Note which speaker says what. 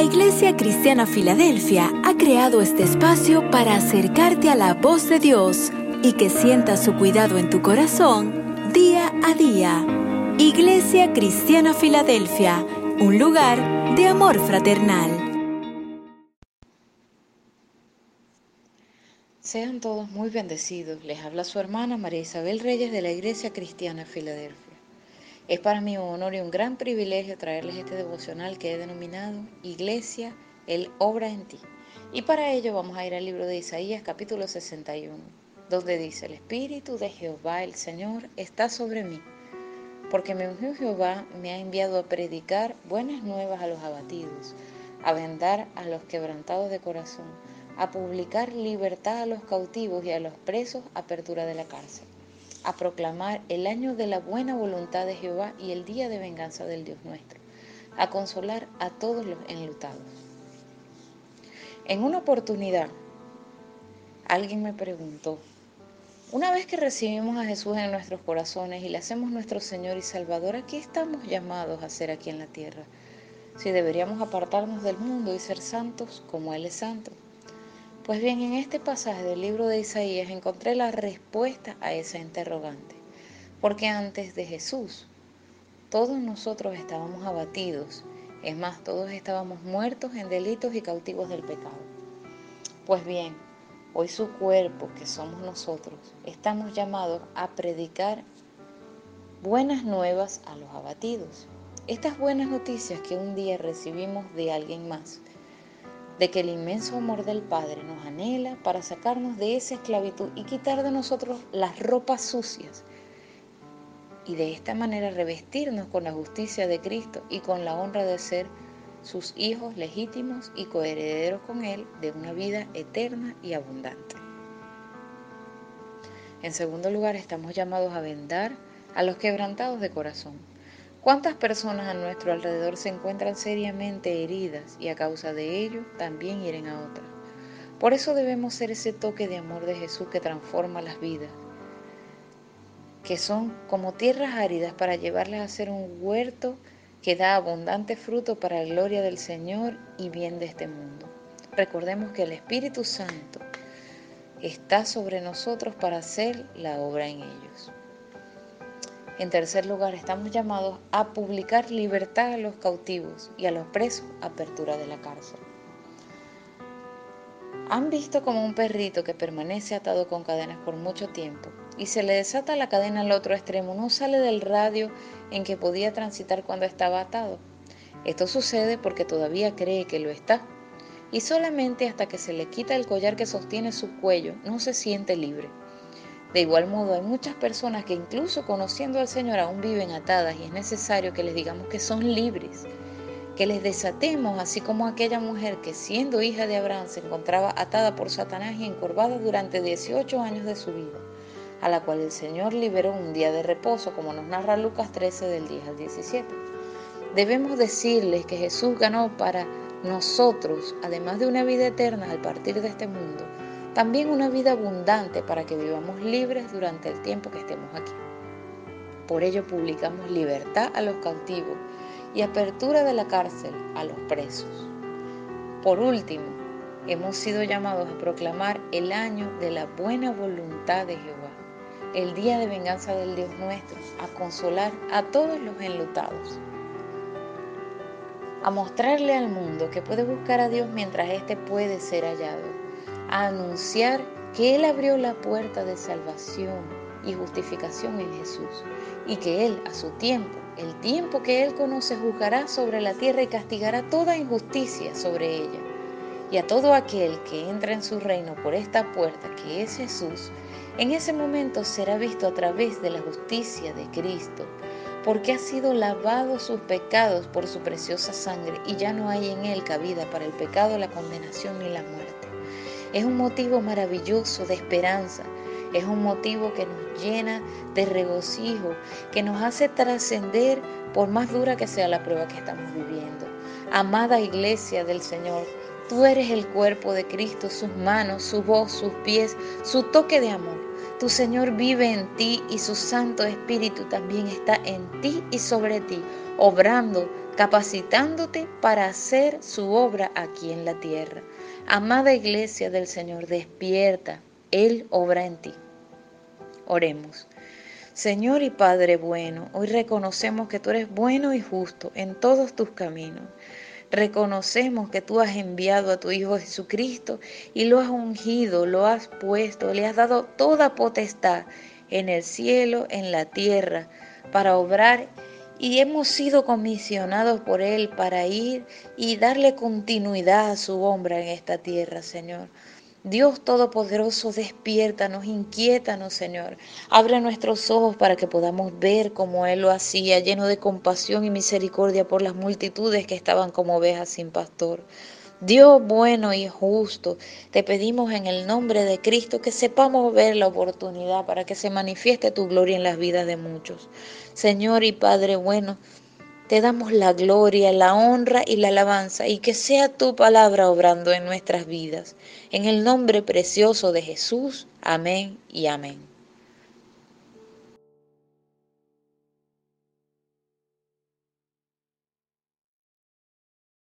Speaker 1: La Iglesia Cristiana Filadelfia ha creado este espacio para acercarte a la voz de Dios y que sientas su cuidado en tu corazón día a día. Iglesia Cristiana Filadelfia, un lugar de amor fraternal.
Speaker 2: Sean todos muy bendecidos. Les habla su hermana María Isabel Reyes de la Iglesia Cristiana Filadelfia. Es para mí un honor y un gran privilegio traerles este devocional que he denominado Iglesia, Él obra en ti. Y para ello vamos a ir al libro de Isaías capítulo 61, donde dice, el Espíritu de Jehová el Señor está sobre mí, porque me ungió Jehová, me ha enviado a predicar buenas nuevas a los abatidos, a vendar a los quebrantados de corazón, a publicar libertad a los cautivos y a los presos apertura de la cárcel a proclamar el año de la buena voluntad de Jehová y el día de venganza del Dios nuestro, a consolar a todos los enlutados. En una oportunidad, alguien me preguntó, una vez que recibimos a Jesús en nuestros corazones y le hacemos nuestro Señor y Salvador, ¿a qué estamos llamados a hacer aquí en la tierra? Si deberíamos apartarnos del mundo y ser santos como Él es santo. Pues bien, en este pasaje del libro de Isaías encontré la respuesta a esa interrogante. Porque antes de Jesús, todos nosotros estábamos abatidos. Es más, todos estábamos muertos en delitos y cautivos del pecado. Pues bien, hoy su cuerpo, que somos nosotros, estamos llamados a predicar buenas nuevas a los abatidos. Estas buenas noticias que un día recibimos de alguien más de que el inmenso amor del Padre nos anhela para sacarnos de esa esclavitud y quitar de nosotros las ropas sucias y de esta manera revestirnos con la justicia de Cristo y con la honra de ser sus hijos legítimos y coherederos con Él de una vida eterna y abundante. En segundo lugar, estamos llamados a vendar a los quebrantados de corazón ¿Cuántas personas a nuestro alrededor se encuentran seriamente heridas y a causa de ello también hieren a otras? Por eso debemos ser ese toque de amor de Jesús que transforma las vidas, que son como tierras áridas para llevarlas a ser un huerto que da abundante fruto para la gloria del Señor y bien de este mundo. Recordemos que el Espíritu Santo está sobre nosotros para hacer la obra en ellos. En tercer lugar, estamos llamados a publicar libertad a los cautivos y a los presos, apertura de la cárcel. ¿Han visto como un perrito que permanece atado con cadenas por mucho tiempo y se le desata la cadena al otro extremo no sale del radio en que podía transitar cuando estaba atado? Esto sucede porque todavía cree que lo está y solamente hasta que se le quita el collar que sostiene su cuello no se siente libre. De igual modo, hay muchas personas que incluso conociendo al Señor aún viven atadas y es necesario que les digamos que son libres, que les desatemos, así como aquella mujer que siendo hija de Abraham se encontraba atada por Satanás y encorvada durante 18 años de su vida, a la cual el Señor liberó un día de reposo, como nos narra Lucas 13 del 10 al 17. Debemos decirles que Jesús ganó para nosotros, además de una vida eterna al partir de este mundo, también una vida abundante para que vivamos libres durante el tiempo que estemos aquí. Por ello publicamos libertad a los cautivos y apertura de la cárcel a los presos. Por último, hemos sido llamados a proclamar el año de la buena voluntad de Jehová, el día de venganza del Dios nuestro, a consolar a todos los enlutados, a mostrarle al mundo que puede buscar a Dios mientras éste puede ser hallado a anunciar que Él abrió la puerta de salvación y justificación en Jesús y que Él a su tiempo, el tiempo que Él conoce, juzgará sobre la tierra y castigará toda injusticia sobre ella. Y a todo aquel que entra en su reino por esta puerta que es Jesús, en ese momento será visto a través de la justicia de Cristo, porque ha sido lavado sus pecados por su preciosa sangre y ya no hay en él cabida para el pecado, la condenación ni la muerte. Es un motivo maravilloso de esperanza. Es un motivo que nos llena de regocijo, que nos hace trascender por más dura que sea la prueba que estamos viviendo. Amada iglesia del Señor, tú eres el cuerpo de Cristo, sus manos, su voz, sus pies, su toque de amor. Tu Señor vive en ti y su Santo Espíritu también está en ti y sobre ti, obrando capacitándote para hacer su obra aquí en la tierra. Amada iglesia del Señor, despierta, Él obra en ti. Oremos. Señor y Padre bueno, hoy reconocemos que tú eres bueno y justo en todos tus caminos. Reconocemos que tú has enviado a tu Hijo Jesucristo y lo has ungido, lo has puesto, le has dado toda potestad en el cielo, en la tierra, para obrar y hemos sido comisionados por Él para ir y darle continuidad a su obra en esta tierra, Señor. Dios Todopoderoso, despiértanos, inquiétanos, Señor. Abre nuestros ojos para que podamos ver como Él lo hacía, lleno de compasión y misericordia por las multitudes que estaban como ovejas sin pastor. Dios bueno y justo, te pedimos en el nombre de Cristo que sepamos ver la oportunidad para que se manifieste tu gloria en las vidas de muchos. Señor y Padre bueno, te damos la gloria, la honra y la alabanza y que sea tu palabra obrando en nuestras vidas. En el nombre precioso de Jesús. Amén y amén.